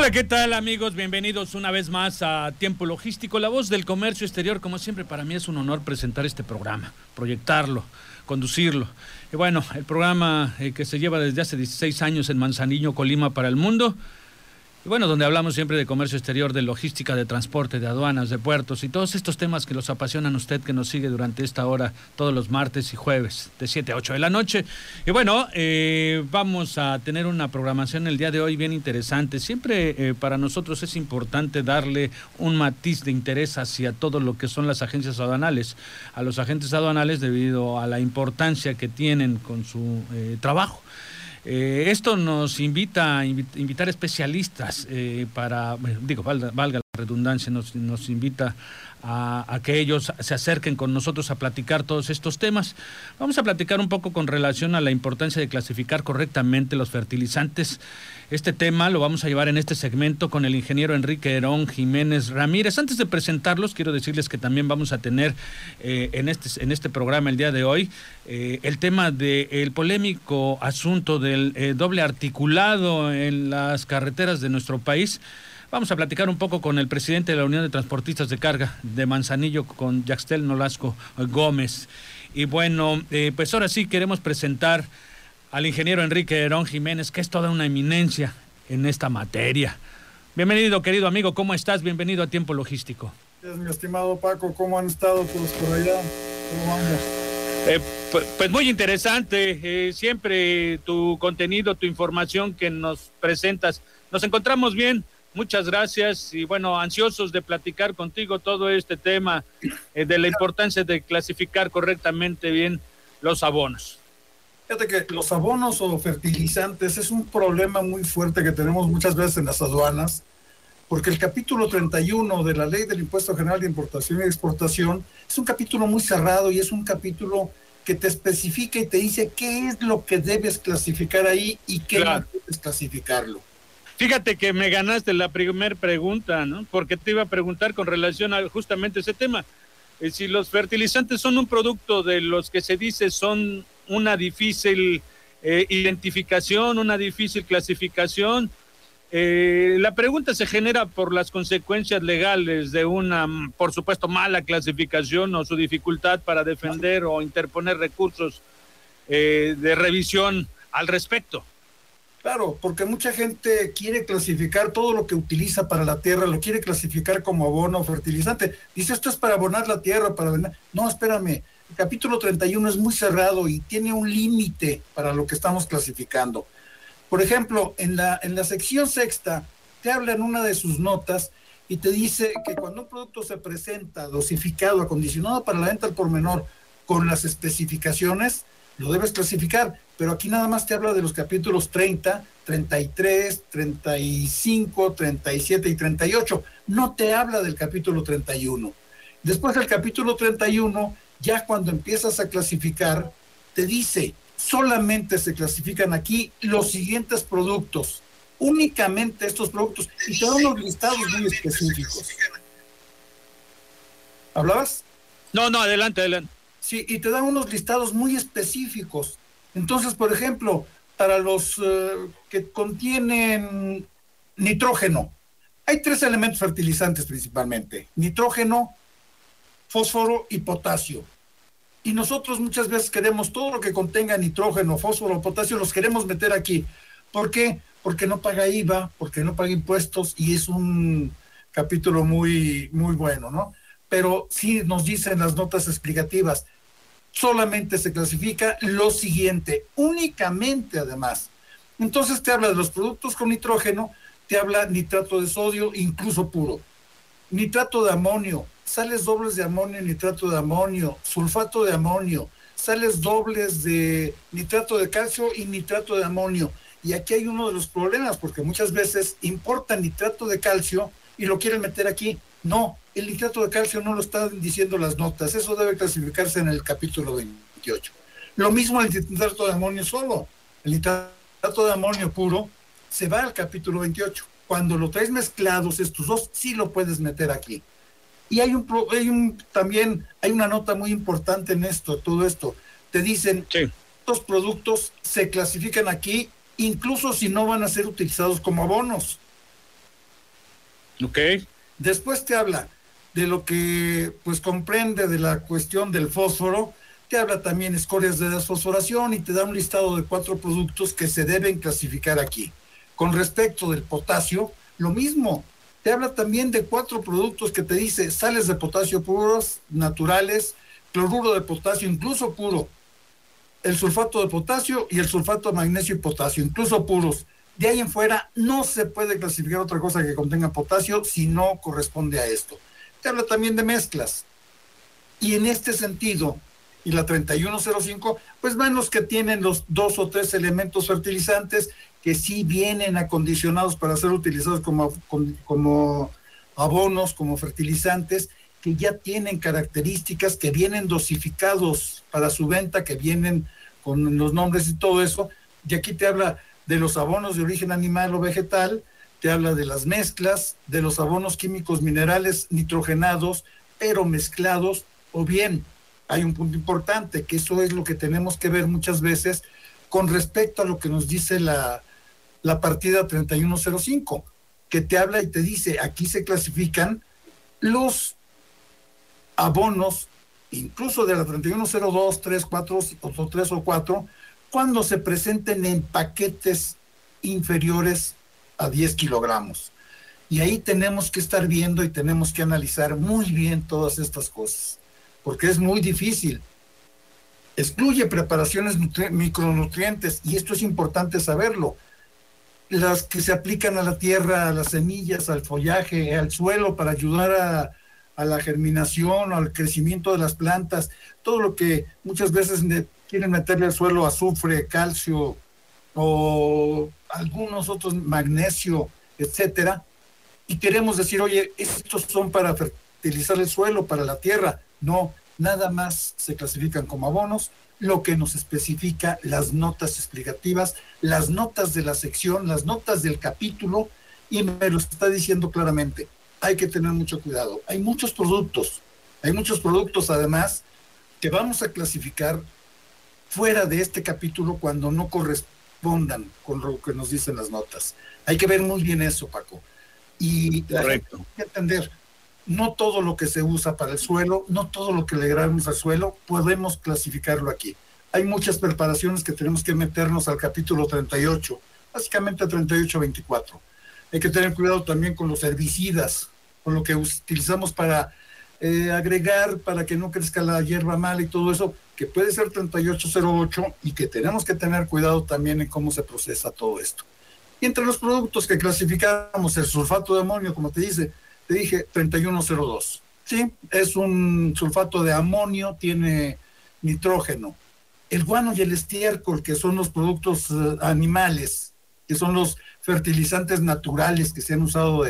Hola, ¿qué tal amigos? Bienvenidos una vez más a Tiempo Logístico, la voz del comercio exterior. Como siempre, para mí es un honor presentar este programa, proyectarlo, conducirlo. Y bueno, el programa eh, que se lleva desde hace 16 años en Manzanillo, Colima, para el mundo y bueno, donde hablamos siempre de comercio exterior, de logística, de transporte, de aduanas, de puertos y todos estos temas que los apasionan usted que nos sigue durante esta hora todos los martes y jueves de 7 a 8 de la noche. Y bueno, eh, vamos a tener una programación el día de hoy bien interesante. Siempre eh, para nosotros es importante darle un matiz de interés hacia todo lo que son las agencias aduanales. A los agentes aduanales debido a la importancia que tienen con su eh, trabajo. Eh, esto nos invita a invitar especialistas eh, para, digo, valga, la redundancia, nos, nos invita a, que ellos se acerquen con nosotros a platicar todos estos temas. Vamos a platicar un poco con relación a la importancia de clasificar correctamente los fertilizantes. Este tema lo vamos a llevar en este segmento con el ingeniero Enrique Herón Jiménez Ramírez. Antes de presentarlos, quiero decirles que también vamos a tener eh, en, este, en este programa el día de hoy eh, el tema del polémico asunto del eh, doble articulado en las carreteras de nuestro país. Vamos a platicar un poco con el presidente de la Unión de Transportistas de Carga de Manzanillo, con Yaxtel Nolasco Gómez. Y bueno, pues ahora sí queremos presentar al ingeniero Enrique Herón Jiménez, que es toda una eminencia en esta materia. Bienvenido, querido amigo, ¿cómo estás? Bienvenido a Tiempo Logístico. Es mi estimado Paco, ¿cómo han estado todos por allá? Eh, pues, pues, muy interesante, eh, siempre tu contenido, tu información que nos presentas. Nos encontramos bien, Muchas gracias y bueno, ansiosos de platicar contigo todo este tema eh, de la importancia de clasificar correctamente bien los abonos. Fíjate que los abonos o fertilizantes es un problema muy fuerte que tenemos muchas veces en las aduanas, porque el capítulo 31 de la Ley del Impuesto General de Importación y Exportación es un capítulo muy cerrado y es un capítulo que te especifica y te dice qué es lo que debes clasificar ahí y qué no debes clasificarlo. Fíjate que me ganaste la primera pregunta, ¿no? Porque te iba a preguntar con relación a justamente ese tema. Eh, si los fertilizantes son un producto de los que se dice son una difícil eh, identificación, una difícil clasificación, eh, la pregunta se genera por las consecuencias legales de una, por supuesto, mala clasificación o su dificultad para defender o interponer recursos de revisión al respecto. Claro, porque mucha gente quiere clasificar todo lo que utiliza para la tierra, lo quiere clasificar como abono o fertilizante. Dice, esto es para abonar la tierra, para No, espérame, el capítulo 31 es muy cerrado y tiene un límite para lo que estamos clasificando. Por ejemplo, en la, en la sección sexta, te habla en una de sus notas y te dice que cuando un producto se presenta dosificado, acondicionado para la venta al por menor, con las especificaciones, lo debes clasificar pero aquí nada más te habla de los capítulos 30, 33, 35, 37 y 38. No te habla del capítulo 31. Después del capítulo 31, ya cuando empiezas a clasificar, te dice, solamente se clasifican aquí los siguientes productos, únicamente estos productos, y te da unos listados muy específicos. ¿Hablabas? No, no, adelante, adelante. Sí, y te dan unos listados muy específicos entonces, por ejemplo, para los eh, que contienen nitrógeno, hay tres elementos fertilizantes principalmente, nitrógeno, fósforo y potasio. Y nosotros muchas veces queremos todo lo que contenga nitrógeno, fósforo, potasio, los queremos meter aquí. ¿Por qué? Porque no paga IVA, porque no paga impuestos y es un capítulo muy, muy bueno, ¿no? Pero sí nos dicen las notas explicativas, solamente se clasifica lo siguiente, únicamente además. Entonces te habla de los productos con nitrógeno, te habla nitrato de sodio, incluso puro, nitrato de amonio, sales dobles de amonio, nitrato de amonio, sulfato de amonio, sales dobles de nitrato de calcio y nitrato de amonio. Y aquí hay uno de los problemas, porque muchas veces importan nitrato de calcio y lo quieren meter aquí. No, el nitrato de calcio no lo están diciendo las notas, eso debe clasificarse en el capítulo 28. Lo mismo el nitrato de amonio solo. El nitrato de amonio puro se va al capítulo 28. Cuando lo traes mezclados estos dos, sí lo puedes meter aquí. Y hay un, hay un también hay una nota muy importante en esto, todo esto. Te dicen, estos productos se clasifican aquí incluso si no van a ser utilizados como abonos. Ok. Después te habla de lo que pues comprende de la cuestión del fósforo, te habla también escorias de desfosforación y te da un listado de cuatro productos que se deben clasificar aquí. Con respecto del potasio, lo mismo, te habla también de cuatro productos que te dice sales de potasio puros, naturales, cloruro de potasio, incluso puro, el sulfato de potasio y el sulfato de magnesio y potasio, incluso puros. De ahí en fuera no se puede clasificar otra cosa que contenga potasio si no corresponde a esto. Te habla también de mezclas. Y en este sentido, y la 3105, pues van los que tienen los dos o tres elementos fertilizantes que sí vienen acondicionados para ser utilizados como, como abonos, como fertilizantes, que ya tienen características, que vienen dosificados para su venta, que vienen con los nombres y todo eso. Y aquí te habla de los abonos de origen animal o vegetal, te habla de las mezclas, de los abonos químicos minerales nitrogenados, pero mezclados, o bien hay un punto importante, que eso es lo que tenemos que ver muchas veces con respecto a lo que nos dice la, la partida 3105, que te habla y te dice, aquí se clasifican los abonos, incluso de la 3102, 3, 4 o 3 o 4, cuando se presenten en paquetes inferiores a 10 kilogramos. Y ahí tenemos que estar viendo y tenemos que analizar muy bien todas estas cosas, porque es muy difícil. Excluye preparaciones micronutrientes y esto es importante saberlo. Las que se aplican a la tierra, a las semillas, al follaje, al suelo para ayudar a, la germinación, al crecimiento de las plantas, todo lo que muchas veces quieren meterle al suelo azufre, calcio o algunos otros magnesio, etcétera, y queremos decir, oye, estos son para fertilizar el suelo, para la tierra. No, nada más se clasifican como abonos, lo que nos especifica las notas explicativas, las notas de la sección, las notas del capítulo, y me lo está diciendo claramente. Hay que tener mucho cuidado. Hay muchos productos, hay muchos productos además que vamos a clasificar fuera de este capítulo cuando no correspondan con lo que nos dicen las notas. Hay que ver muy bien eso, Paco. Y hay que entender, no todo lo que se usa para el suelo, no todo lo que le grabamos al suelo, podemos clasificarlo aquí. Hay muchas preparaciones que tenemos que meternos al capítulo 38, básicamente 38-24. Hay que tener cuidado también con los herbicidas, con lo que utilizamos para eh, agregar para que no crezca la hierba mala y todo eso, que puede ser 3808 y que tenemos que tener cuidado también en cómo se procesa todo esto. Y entre los productos que clasificamos, el sulfato de amonio, como te dice, te dije 3102. Sí, es un sulfato de amonio, tiene nitrógeno. El guano y el estiércol, que son los productos eh, animales, que son los fertilizantes naturales que se han usado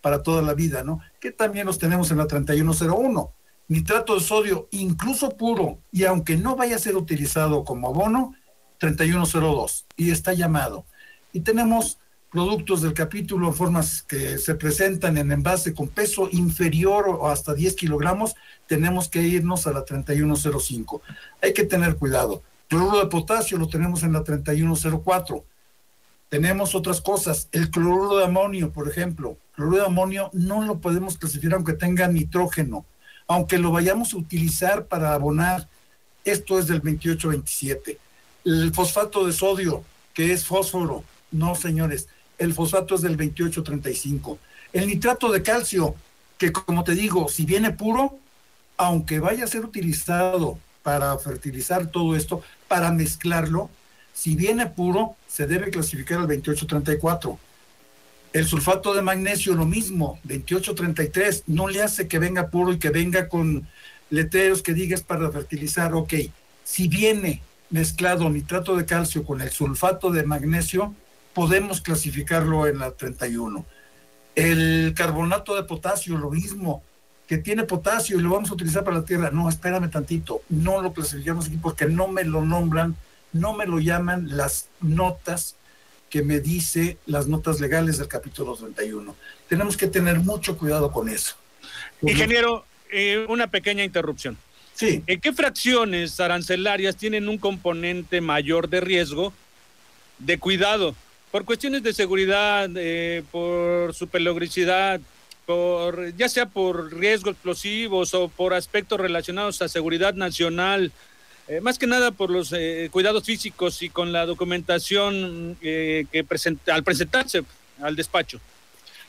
para toda la vida, ¿no? Que también los tenemos en la 3101. Nitrato de sodio, incluso puro, y aunque no vaya a ser utilizado como abono, 3102, y está llamado. Y tenemos productos del capítulo, formas que se presentan en envase con peso inferior o hasta 10 kilogramos, tenemos que irnos a la 3105. Hay que tener cuidado. Cloruro de potasio lo tenemos en la 3104 tenemos otras cosas. El cloruro de amonio, por ejemplo. Cloruro de amonio no lo podemos clasificar aunque tenga nitrógeno. Aunque lo vayamos a utilizar para abonar, esto es del 28-27. El fosfato de sodio, que es fósforo. No, señores. El fosfato es del 28-35. El nitrato de calcio, que como te digo, si viene puro, aunque vaya a ser utilizado para fertilizar todo esto, para mezclarlo, si viene puro, se debe clasificar al 2834. El sulfato de magnesio, lo mismo, 2833, no le hace que venga puro y que venga con letreros que digas para fertilizar, ok. Si viene mezclado nitrato de calcio con el sulfato de magnesio, podemos clasificarlo en la 31. El carbonato de potasio, lo mismo, que tiene potasio y lo vamos a utilizar para la tierra. No, espérame tantito, no lo clasificamos aquí porque no me lo nombran, no me lo llaman las notas que me dice las notas legales del capítulo 31. Tenemos que tener mucho cuidado con eso. Ingeniero, eh, una pequeña interrupción. Sí. ¿En qué fracciones arancelarias tienen un componente mayor de riesgo de cuidado? Por cuestiones de seguridad, eh, por su peligrosidad, por, ya sea por riesgos explosivos o por aspectos relacionados a seguridad nacional, eh, más que nada por los eh, cuidados físicos y con la documentación que presenta, al presentarse al despacho.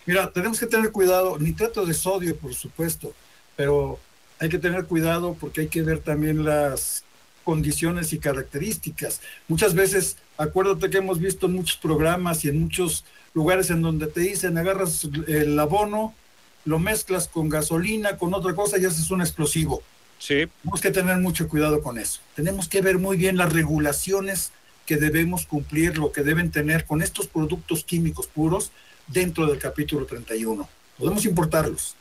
Mira, tenemos que tener cuidado, nitrato de sodio, por supuesto, pero hay que tener cuidado porque hay que ver también las condiciones y características. Muchas veces, acuérdate que hemos visto en muchos programas y en muchos lugares en donde te dicen, agarras el abono, lo mezclas con gasolina, con otra cosa y haces un explosivo. Sí. Tenemos que tener mucho cuidado con eso. Tenemos que ver muy bien las regulaciones que debemos cumplir, lo que deben tener con estos productos químicos puros dentro del capítulo 31. Podemos importarlos.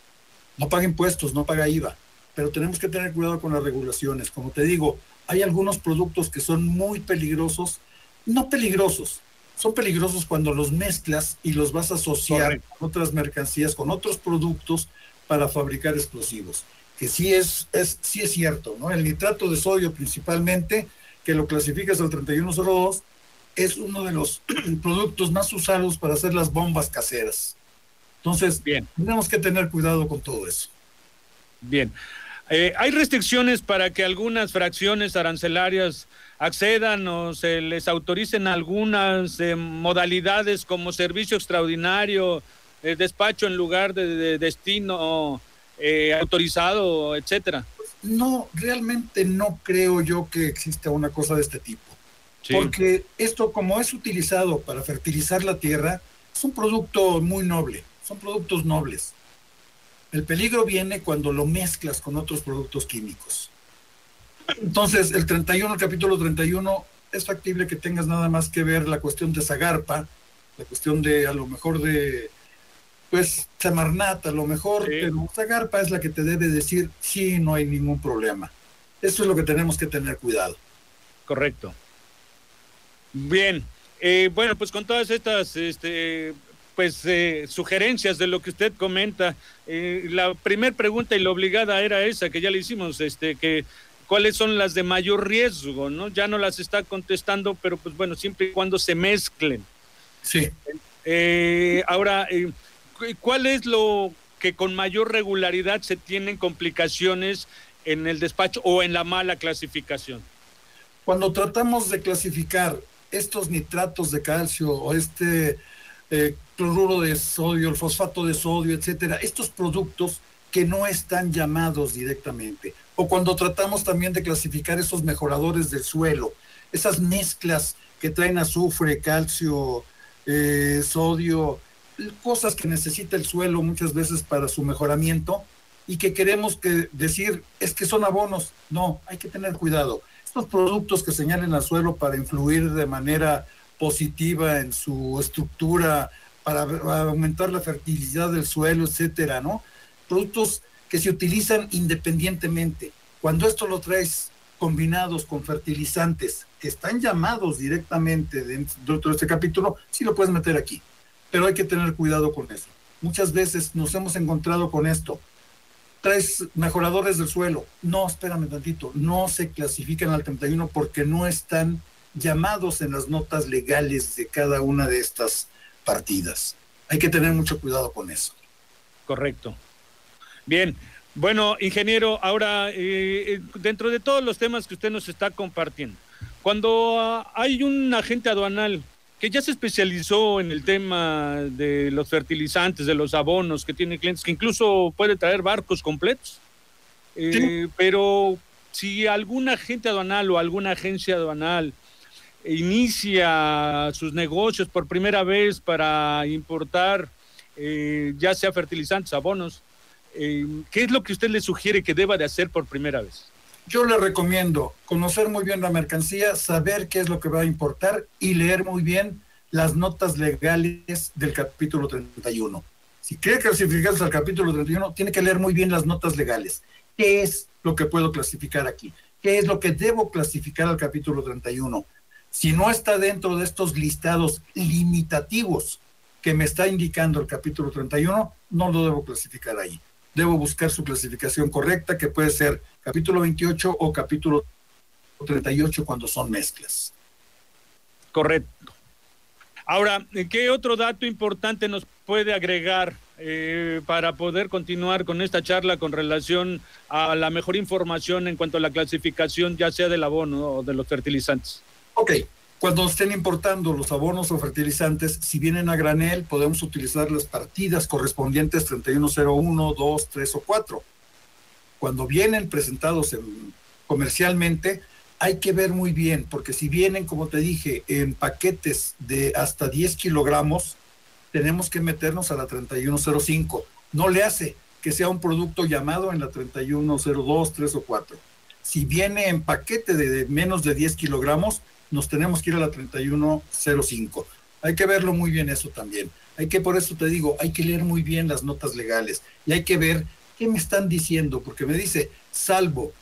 No paga impuestos, no paga IVA pero tenemos que tener cuidado con las regulaciones. Como te digo, hay algunos productos que son muy peligrosos, no peligrosos, son peligrosos cuando los mezclas y los vas a asociar con otras mercancías, con otros productos para fabricar explosivos. Que sí es, es, sí es cierto, ¿no? El nitrato de sodio principalmente, que lo clasificas al 3102, es uno de los productos más usados para hacer las bombas caseras. Entonces, Bien. tenemos que tener cuidado con todo eso. Bien. Eh, ¿Hay restricciones para que algunas fracciones arancelarias accedan o se les autoricen algunas eh, modalidades como servicio extraordinario, eh, despacho en lugar de, destino autorizado, etcétera? No, realmente no creo yo que exista una cosa de este tipo. Porque esto, como es utilizado para fertilizar la tierra, es un producto muy noble, son productos nobles. El peligro viene cuando lo mezclas con otros productos químicos. Entonces, el 31, el capítulo 31, es factible que tengas nada más que ver la cuestión de Zagarpa, la cuestión de a lo mejor de, pues, Samarnat, a lo mejor, pero Zagarpa es la que te debe decir, sí, no hay ningún problema. Eso es lo que tenemos que tener cuidado. Correcto. Bien, eh, bueno, pues con todas estas este, pues eh, sugerencias de lo que usted comenta. Eh, la primera pregunta y la obligada era esa que ya le hicimos, este, que cuáles son las de mayor riesgo, ¿no? Ya no las está contestando, pero pues bueno, siempre y cuando se mezclen. Sí. Eh, ahora, ¿cuál es lo que con mayor regularidad se tienen complicaciones en el despacho o en la mala clasificación? Cuando tratamos de clasificar estos nitratos de calcio o este eh, cloruro de sodio, el fosfato de sodio, etcétera, estos productos que no están llamados directamente. O cuando tratamos también de clasificar esos mejoradores del suelo, esas mezclas que traen azufre, calcio, eh, sodio, cosas que necesita el suelo muchas veces para su mejoramiento y que queremos que decir es que son abonos. No, hay que tener cuidado. Estos productos que señalen al suelo para influir de manera positiva en su estructura para, aumentar la fertilidad del suelo, etcétera, ¿no? Productos que se utilizan independientemente. Cuando esto lo traes combinados con fertilizantes que están llamados directamente dentro de este capítulo, sí lo puedes meter aquí. Pero hay que tener cuidado con eso. Muchas veces nos hemos encontrado con esto. Traes mejoradores del suelo. No, espérame tantito. No se clasifican al 31 porque no están llamados en las notas legales de cada una de estas partidas. Hay que tener mucho cuidado con eso. Correcto. Bien, bueno, ingeniero, ahora, eh, eh, dentro de todos los temas que usted nos está compartiendo, cuando ah, hay un agente aduanal que ya se especializó en el tema de los fertilizantes, de los abonos, que tiene clientes, que incluso puede traer barcos completos, eh, pero si algún agente aduanal o alguna agencia aduanal inicia sus negocios por primera vez para importar eh, ya sea fertilizantes, abonos, ¿qué es lo que usted le sugiere que deba de hacer por primera vez? Yo le recomiendo conocer muy bien la mercancía, saber qué es lo que va a importar y leer muy bien las notas legales del capítulo 31. Si quiere clasificarse al capítulo 31, tiene que leer muy bien las notas legales. ¿Qué es lo que puedo clasificar aquí? ¿Qué es lo que debo clasificar al capítulo 31? Si no está dentro de estos listados limitativos que me está indicando el capítulo 31, no lo debo clasificar ahí. Debo buscar su clasificación correcta, que puede ser capítulo 28 o capítulo 38 cuando son mezclas. Correcto. Ahora, ¿qué otro dato importante nos puede agregar eh, para poder continuar con esta charla con relación a la mejor información en cuanto a la clasificación, ya sea del abono o de los fertilizantes? Ok, cuando estén importando los abonos o fertilizantes, si vienen a granel, podemos utilizar las partidas correspondientes 3101, 2, 3 o 4. Cuando vienen presentados comercialmente, hay que ver muy bien, porque si vienen, como te dije, en paquetes de hasta 10 kilogramos, tenemos que meternos a la 3105. No le hace que sea un producto llamado en la 3102, 3 o 4. Si viene en paquete de menos de 10 kilogramos, nos tenemos que ir a la 3105. Hay que verlo muy bien eso también. Hay que, por eso te digo, hay que leer muy bien las notas legales y hay que ver qué me están diciendo, porque me dice, salvo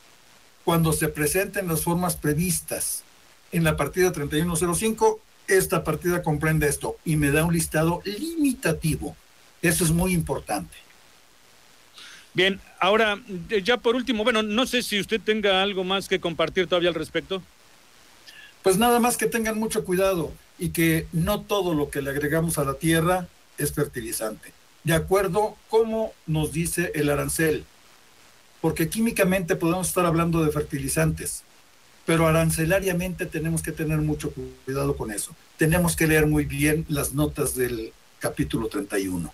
cuando se presenten las formas previstas en la partida 3105, esta partida comprende esto y me da un listado limitativo. Eso es muy importante. Bien, ahora ya por último, bueno, no sé si usted tenga algo más que compartir todavía al respecto. Pues nada más que tengan mucho cuidado y que no todo lo que le agregamos a la tierra es fertilizante. De acuerdo como nos dice el arancel, porque químicamente podemos estar hablando de fertilizantes, pero arancelariamente tenemos que tener mucho cuidado con eso. Tenemos que leer muy bien las notas del capítulo 31.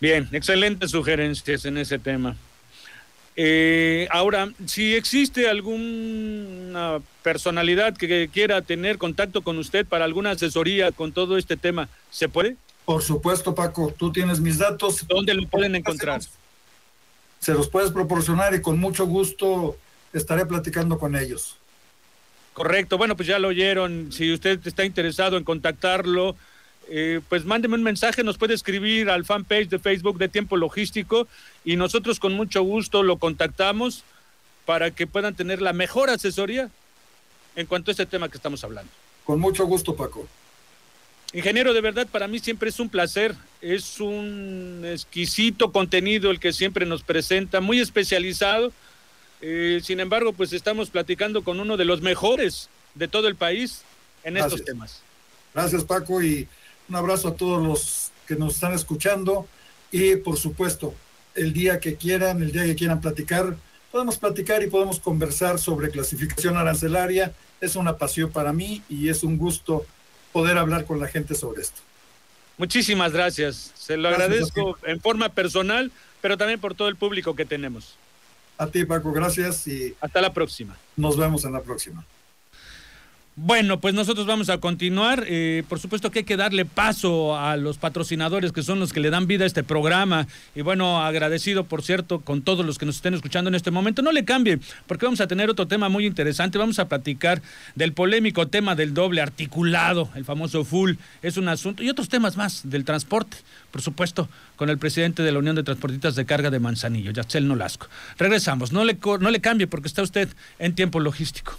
Bien, excelentes sugerencias en ese tema. Eh, ahora, si existe alguna personalidad que quiera tener contacto con usted para alguna asesoría con todo este tema, ¿se puede? Por supuesto, Paco, tú tienes mis datos. ¿Dónde lo pueden encontrar? se los puedes proporcionar y con mucho gusto estaré platicando con ellos. Correcto, bueno, pues ya lo oyeron. Si usted está interesado en contactarlo, eh, pues mándeme un mensaje, nos puede escribir al fanpage de Facebook de Tiempo Logístico y nosotros con mucho gusto lo contactamos para que puedan tener la mejor asesoría en cuanto a este tema que estamos hablando. Con mucho gusto, Paco. Ingeniero, de verdad, para mí siempre es un placer, es un exquisito contenido el que siempre nos presenta, muy especializado. Eh, sin embargo, pues estamos platicando con uno de los mejores de todo el país en estos temas. Gracias, Paco, y un abrazo a todos los que nos están escuchando. Y por supuesto, el día que quieran, el día que quieran platicar, podemos platicar y podemos conversar sobre clasificación arancelaria. Es una pasión para mí y es un gusto poder hablar con la gente sobre esto. Muchísimas gracias. Se lo agradezco en forma personal, pero también por todo el público que tenemos. A ti, Paco, gracias y hasta la próxima. Nos vemos en la próxima. Bueno, pues nosotros vamos a continuar. Eh, por supuesto que hay que darle paso a los patrocinadores que son los que le dan vida a este programa. Y bueno, agradecido, por cierto, con todos los que nos estén escuchando en este momento. No le cambie, porque vamos a tener otro tema muy interesante. Vamos a platicar del polémico tema del doble articulado, el famoso full. Es un asunto. Y otros temas más del transporte, por supuesto, con el presidente de la Unión de Transportistas de Carga de Manzanillo, Yacel Nolasco. Regresamos. No le, no le cambie, porque está usted en tiempo logístico.